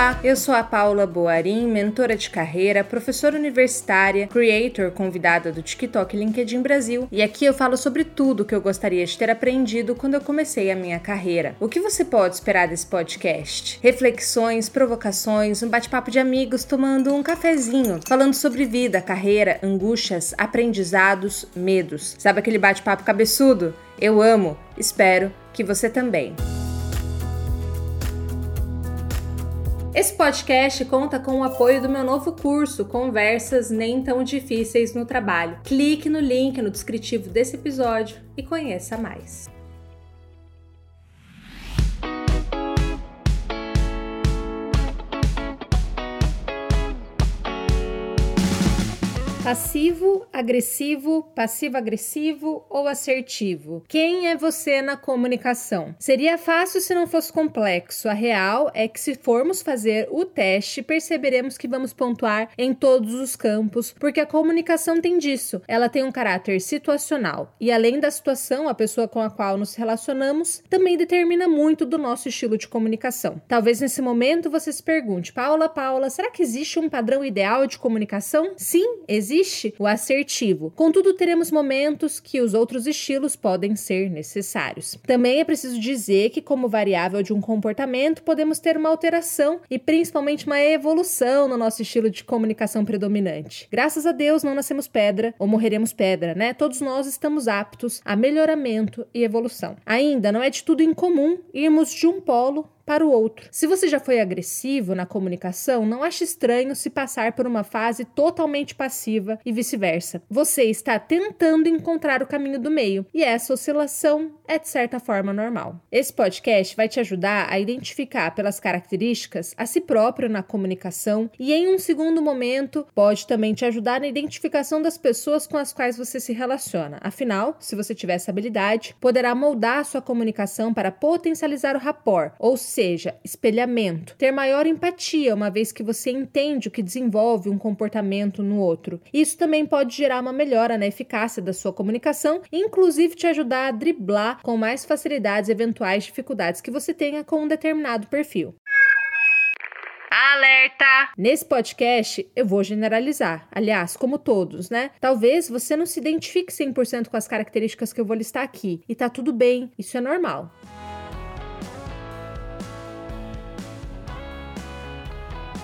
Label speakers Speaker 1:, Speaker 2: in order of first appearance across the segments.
Speaker 1: Olá, eu sou a Paula Boarim, mentora de carreira, professora universitária, creator convidada do TikTok LinkedIn Brasil, e aqui eu falo sobre tudo que eu gostaria de ter aprendido quando eu comecei a minha carreira. O que você pode esperar desse podcast? Reflexões, provocações, um bate-papo de amigos tomando um cafezinho, falando sobre vida, carreira, angústias, aprendizados, medos. Sabe aquele bate-papo cabeçudo? Eu amo, espero que você também. Esse podcast conta com o apoio do meu novo curso Conversas Nem Tão Difíceis no Trabalho. Clique no link no descritivo desse episódio e conheça mais. Passivo, agressivo, passivo-agressivo ou assertivo? Quem é você na comunicação? Seria fácil se não fosse complexo. A real é que se formos fazer o teste, perceberemos que vamos pontuar em todos os campos, porque a comunicação tem disso. Ela tem um caráter situacional e além da situação, a pessoa com a qual nos relacionamos também determina muito do nosso estilo de comunicação. Talvez nesse momento você se pergunte: "Paula, Paula, será que existe um padrão ideal de comunicação?" Sim, existe existe o assertivo. Contudo, teremos momentos que os outros estilos podem ser necessários. Também é preciso dizer que, como variável de um comportamento, podemos ter uma alteração e principalmente uma evolução no nosso estilo de comunicação predominante. Graças a Deus, não nascemos pedra ou morreremos pedra, né? Todos nós estamos aptos a melhoramento e evolução. Ainda não é de tudo incomum irmos de um polo para o outro. Se você já foi agressivo na comunicação, não ache estranho se passar por uma fase totalmente passiva e vice-versa. Você está tentando encontrar o caminho do meio e essa oscilação é de certa forma normal. Esse podcast vai te ajudar a identificar pelas características a si próprio na comunicação e em um segundo momento pode também te ajudar na identificação das pessoas com as quais você se relaciona. Afinal, se você tiver essa habilidade, poderá moldar a sua comunicação para potencializar o rapport, ou seja, seja, espelhamento, ter maior empatia, uma vez que você entende o que desenvolve um comportamento no outro. Isso também pode gerar uma melhora na eficácia da sua comunicação inclusive, te ajudar a driblar com mais facilidades eventuais dificuldades que você tenha com um determinado perfil. Alerta! Nesse podcast eu vou generalizar, aliás, como todos, né? Talvez você não se identifique 100% com as características que eu vou listar aqui, e tá tudo bem, isso é normal.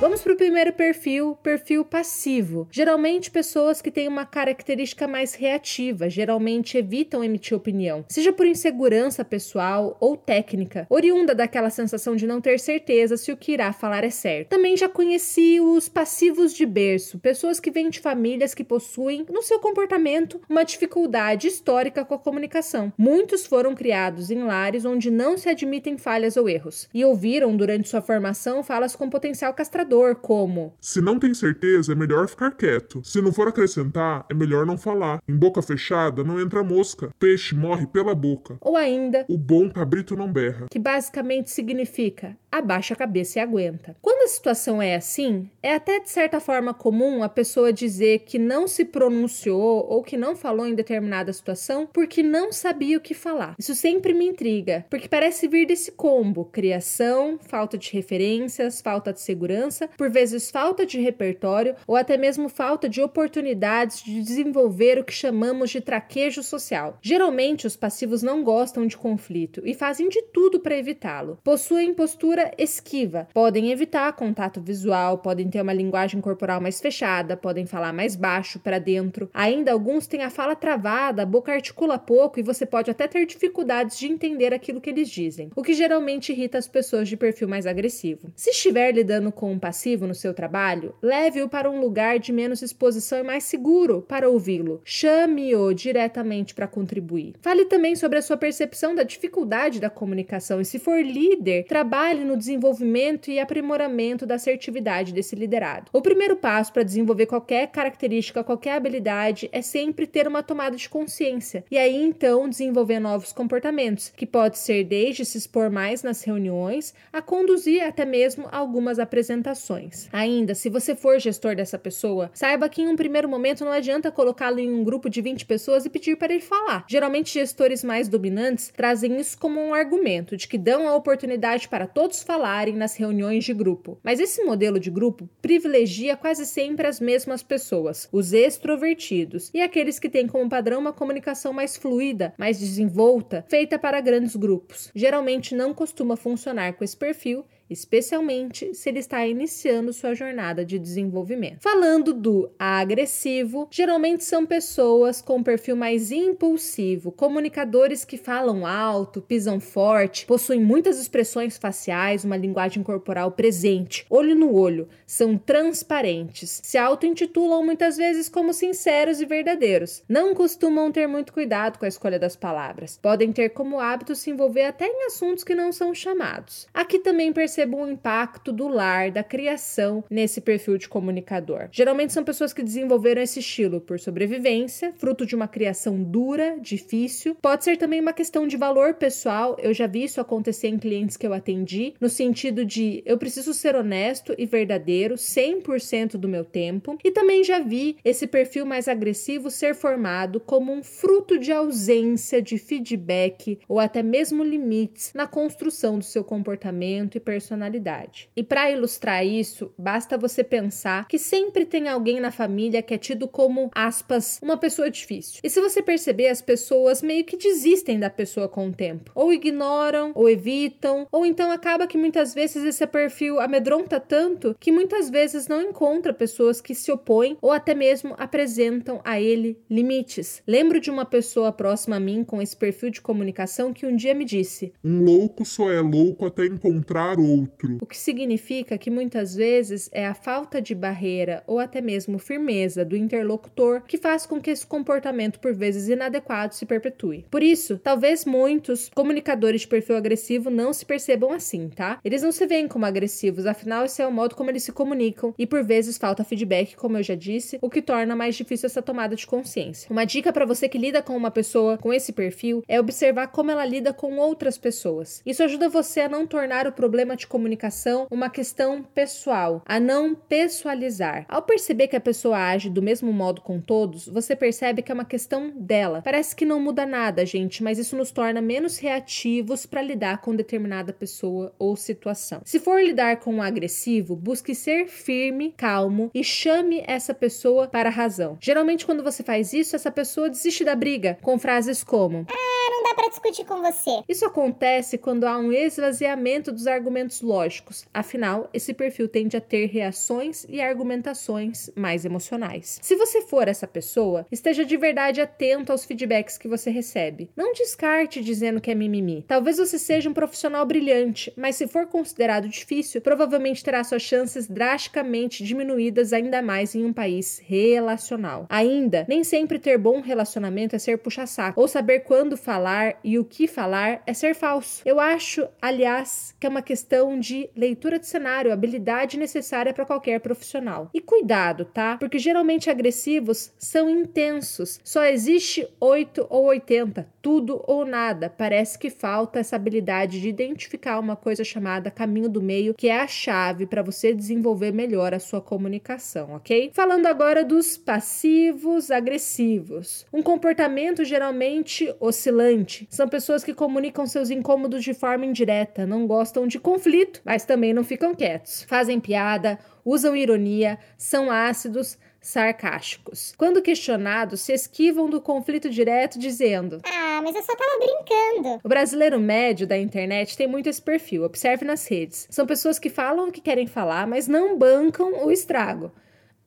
Speaker 1: Vamos para o primeiro perfil, perfil passivo. Geralmente, pessoas que têm uma característica mais reativa, geralmente evitam emitir opinião, seja por insegurança pessoal ou técnica, oriunda daquela sensação de não ter certeza se o que irá falar é certo. Também já conheci os passivos de berço, pessoas que vêm de famílias que possuem, no seu comportamento, uma dificuldade histórica com a comunicação. Muitos foram criados em lares onde não se admitem falhas ou erros e ouviram durante sua formação falas com potencial castrador como:
Speaker 2: Se não tem certeza, é melhor ficar quieto. Se não for acrescentar, é melhor não falar. Em boca fechada não entra mosca. Peixe morre pela boca.
Speaker 1: Ou ainda:
Speaker 2: O bom cabrito não berra.
Speaker 1: Que basicamente significa: abaixa a cabeça e aguenta. Quando a situação é assim, é até de certa forma comum a pessoa dizer que não se pronunciou ou que não falou em determinada situação porque não sabia o que falar. Isso sempre me intriga, porque parece vir desse combo: criação, falta de referências, falta de segurança por vezes falta de repertório ou até mesmo falta de oportunidades de desenvolver o que chamamos de traquejo social. Geralmente, os passivos não gostam de conflito e fazem de tudo para evitá-lo. Possuem postura esquiva, podem evitar contato visual, podem ter uma linguagem corporal mais fechada, podem falar mais baixo para dentro. Ainda alguns têm a fala travada, a boca articula pouco e você pode até ter dificuldades de entender aquilo que eles dizem, o que geralmente irrita as pessoas de perfil mais agressivo. Se estiver lidando com um passivo no seu trabalho, leve-o para um lugar de menos exposição e mais seguro para ouvi-lo. Chame-o diretamente para contribuir. Fale também sobre a sua percepção da dificuldade da comunicação e, se for líder, trabalhe no desenvolvimento e aprimoramento da assertividade desse liderado. O primeiro passo para desenvolver qualquer característica, qualquer habilidade é sempre ter uma tomada de consciência e aí então desenvolver novos comportamentos, que pode ser desde se expor mais nas reuniões a conduzir até mesmo algumas apresentações Ainda, se você for gestor dessa pessoa, saiba que em um primeiro momento não adianta colocá-lo em um grupo de 20 pessoas e pedir para ele falar. Geralmente, gestores mais dominantes trazem isso como um argumento de que dão a oportunidade para todos falarem nas reuniões de grupo. Mas esse modelo de grupo privilegia quase sempre as mesmas pessoas, os extrovertidos e aqueles que têm como padrão uma comunicação mais fluida, mais desenvolta, feita para grandes grupos. Geralmente não costuma funcionar com esse perfil especialmente se ele está iniciando sua jornada de desenvolvimento. Falando do agressivo, geralmente são pessoas com perfil mais impulsivo, comunicadores que falam alto, pisam forte, possuem muitas expressões faciais, uma linguagem corporal presente, olho no olho, são transparentes, se auto-intitulam muitas vezes como sinceros e verdadeiros. Não costumam ter muito cuidado com a escolha das palavras. Podem ter como hábito se envolver até em assuntos que não são chamados. Aqui também percebemos percebo o impacto do lar, da criação nesse perfil de comunicador. Geralmente são pessoas que desenvolveram esse estilo por sobrevivência, fruto de uma criação dura, difícil. Pode ser também uma questão de valor pessoal. Eu já vi isso acontecer em clientes que eu atendi, no sentido de eu preciso ser honesto e verdadeiro 100% do meu tempo. E também já vi esse perfil mais agressivo ser formado como um fruto de ausência de feedback ou até mesmo limites na construção do seu comportamento e personalidade personalidade. E para ilustrar isso, basta você pensar que sempre tem alguém na família que é tido como, aspas, uma pessoa difícil. E se você perceber, as pessoas meio que desistem da pessoa com o tempo. Ou ignoram, ou evitam, ou então acaba que muitas vezes esse perfil amedronta tanto que muitas vezes não encontra pessoas que se opõem ou até mesmo apresentam a ele limites. Lembro de uma pessoa próxima a mim com esse perfil de comunicação que um dia me disse:
Speaker 2: Um louco só é louco até encontrar o outro.
Speaker 1: O que significa que muitas vezes é a falta de barreira ou até mesmo firmeza do interlocutor que faz com que esse comportamento, por vezes inadequado, se perpetue. Por isso, talvez muitos comunicadores de perfil agressivo não se percebam assim, tá? Eles não se veem como agressivos, afinal, esse é o modo como eles se comunicam e por vezes falta feedback, como eu já disse, o que torna mais difícil essa tomada de consciência. Uma dica para você que lida com uma pessoa com esse perfil é observar como ela lida com outras pessoas. Isso ajuda você a não tornar o problema de comunicação uma questão pessoal, a não pessoalizar. Ao perceber que a pessoa age do mesmo modo com todos, você percebe que é uma questão dela. Parece que não muda nada, gente, mas isso nos torna menos reativos para lidar com determinada pessoa ou situação. Se for lidar com um agressivo, busque ser firme, calmo e chame essa pessoa para a razão. Geralmente, quando você faz isso, essa pessoa desiste da briga com frases como:
Speaker 3: Ah, não dá para discutir com você.
Speaker 1: Isso acontece quando há um esvaziamento dos argumentos lógicos, afinal, esse perfil tende a ter reações e argumentações mais emocionais. Se você for essa pessoa, esteja de verdade atento aos feedbacks que você recebe. Não descarte dizendo que é mimimi. Talvez você seja um profissional brilhante, mas se for considerado difícil, provavelmente terá suas chances drasticamente diminuídas ainda mais em um país relacional. Ainda, nem sempre ter bom relacionamento é ser puxa-saco, ou saber quando falar e o que falar é ser falso. Eu acho, aliás, que é uma questão questão de leitura de cenário, habilidade necessária para qualquer profissional. E cuidado, tá? Porque geralmente agressivos são intensos. Só existe 8 ou 80, tudo ou nada. Parece que falta essa habilidade de identificar uma coisa chamada caminho do meio, que é a chave para você desenvolver melhor a sua comunicação, ok? Falando agora dos passivos agressivos. Um comportamento geralmente oscilante. São pessoas que comunicam seus incômodos de forma indireta, não gostam de conflito mas também não ficam quietos. Fazem piada, usam ironia, são ácidos, sarcásticos. Quando questionados, se esquivam do conflito direto, dizendo:
Speaker 3: Ah, mas eu só tava brincando.
Speaker 1: O brasileiro médio da internet tem muito esse perfil, observe nas redes. São pessoas que falam o que querem falar, mas não bancam o estrago.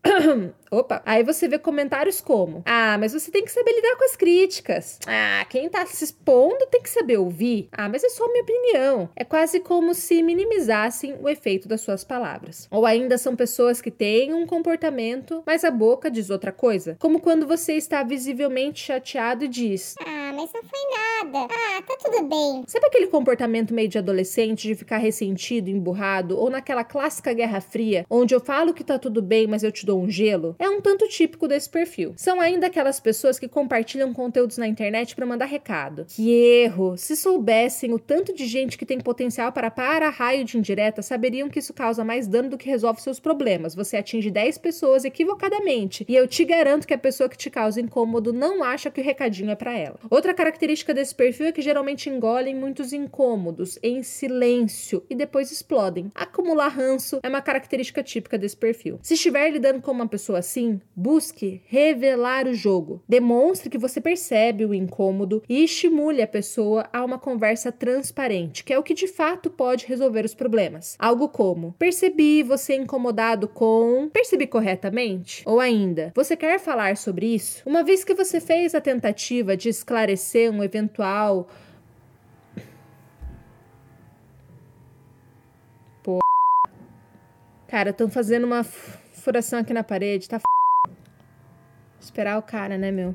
Speaker 1: Opa, aí você vê comentários como: Ah, mas você tem que saber lidar com as críticas. Ah, quem tá se expondo tem que saber ouvir. Ah, mas é só minha opinião. É quase como se minimizassem o efeito das suas palavras. Ou ainda são pessoas que têm um comportamento, mas a boca diz outra coisa. Como quando você está visivelmente chateado e diz:
Speaker 3: Ah, mas não foi nada. Ah, tá tudo bem.
Speaker 1: Sabe aquele comportamento meio de adolescente de ficar ressentido, emburrado, ou naquela clássica Guerra Fria, onde eu falo que tá tudo bem, mas eu te dou um gelo? É um tanto típico desse perfil. São ainda aquelas pessoas que compartilham conteúdos na internet para mandar recado. Que erro! Se soubessem o tanto de gente que tem potencial para para raio de indireta, saberiam que isso causa mais dano do que resolve seus problemas. Você atinge 10 pessoas equivocadamente, e eu te garanto que a pessoa que te causa incômodo não acha que o recadinho é para ela. Outra característica desse perfil é que geralmente engolem muitos incômodos em silêncio e depois explodem. Acumular ranço é uma característica típica desse perfil. Se estiver lidando com uma pessoa assim, busque revelar o jogo. Demonstre que você percebe o incômodo e estimule a pessoa a uma conversa transparente, que é o que de fato pode resolver os problemas. Algo como: percebi você incomodado com. Percebi corretamente? Ou ainda, você quer falar sobre isso? Uma vez que você fez a tentativa de esclarecer um eventual. Pô. Cara, estão fazendo uma furação aqui na parede, tá f... Esperar o cara, né, meu?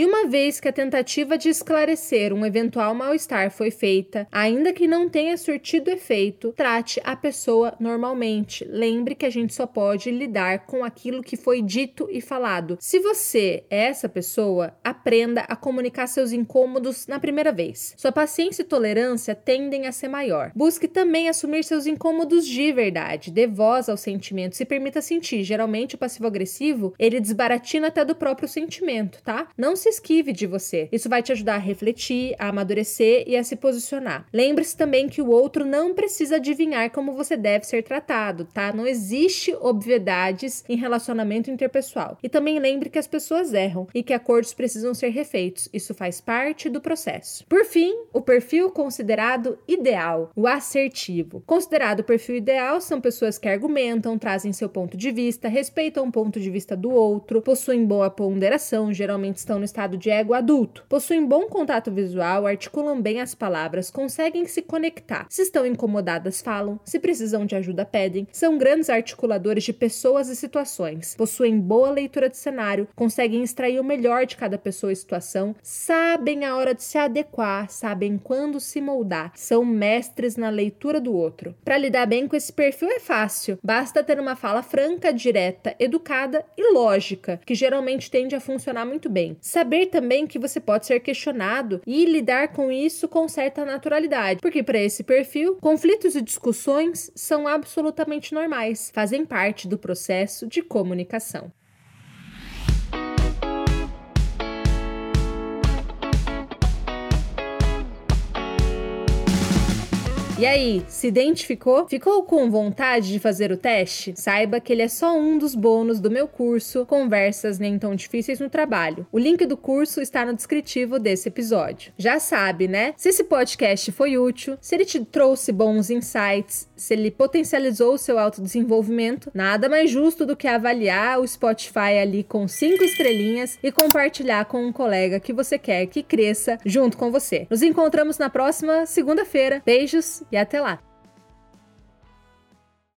Speaker 1: E uma vez que a tentativa de esclarecer um eventual mal-estar foi feita, ainda que não tenha surtido efeito, trate a pessoa normalmente. Lembre que a gente só pode lidar com aquilo que foi dito e falado. Se você é essa pessoa, aprenda a comunicar seus incômodos na primeira vez. Sua paciência e tolerância tendem a ser maior. Busque também assumir seus incômodos de verdade, dê voz aos sentimentos e permita sentir. Geralmente o passivo-agressivo, ele desbaratina até do próprio sentimento, tá? Não se esquive de você. Isso vai te ajudar a refletir, a amadurecer e a se posicionar. Lembre-se também que o outro não precisa adivinhar como você deve ser tratado, tá? Não existe obviedades em relacionamento interpessoal. E também lembre que as pessoas erram e que acordos precisam ser refeitos. Isso faz parte do processo. Por fim, o perfil considerado ideal, o assertivo. Considerado o perfil ideal são pessoas que argumentam, trazem seu ponto de vista, respeitam o ponto de vista do outro, possuem boa ponderação, geralmente estão no estado de ego adulto. Possuem bom contato visual, articulam bem as palavras, conseguem se conectar. Se estão incomodadas, falam. Se precisam de ajuda, pedem. São grandes articuladores de pessoas e situações. Possuem boa leitura de cenário, conseguem extrair o melhor de cada pessoa e situação, sabem a hora de se adequar, sabem quando se moldar, são mestres na leitura do outro. Para lidar bem com esse perfil é fácil, basta ter uma fala franca, direta, educada e lógica, que geralmente tende a funcionar muito bem. Saber também que você pode ser questionado e lidar com isso com certa naturalidade, porque para esse perfil, conflitos e discussões são absolutamente normais, fazem parte do processo de comunicação. E aí, se identificou? Ficou com vontade de fazer o teste? Saiba que ele é só um dos bônus do meu curso Conversas Nem Tão Difíceis no Trabalho. O link do curso está no descritivo desse episódio. Já sabe, né? Se esse podcast foi útil, se ele te trouxe bons insights, se ele potencializou o seu autodesenvolvimento, nada mais justo do que avaliar o Spotify ali com cinco estrelinhas e compartilhar com um colega que você quer que cresça junto com você. Nos encontramos na próxima segunda-feira. Beijos e até lá!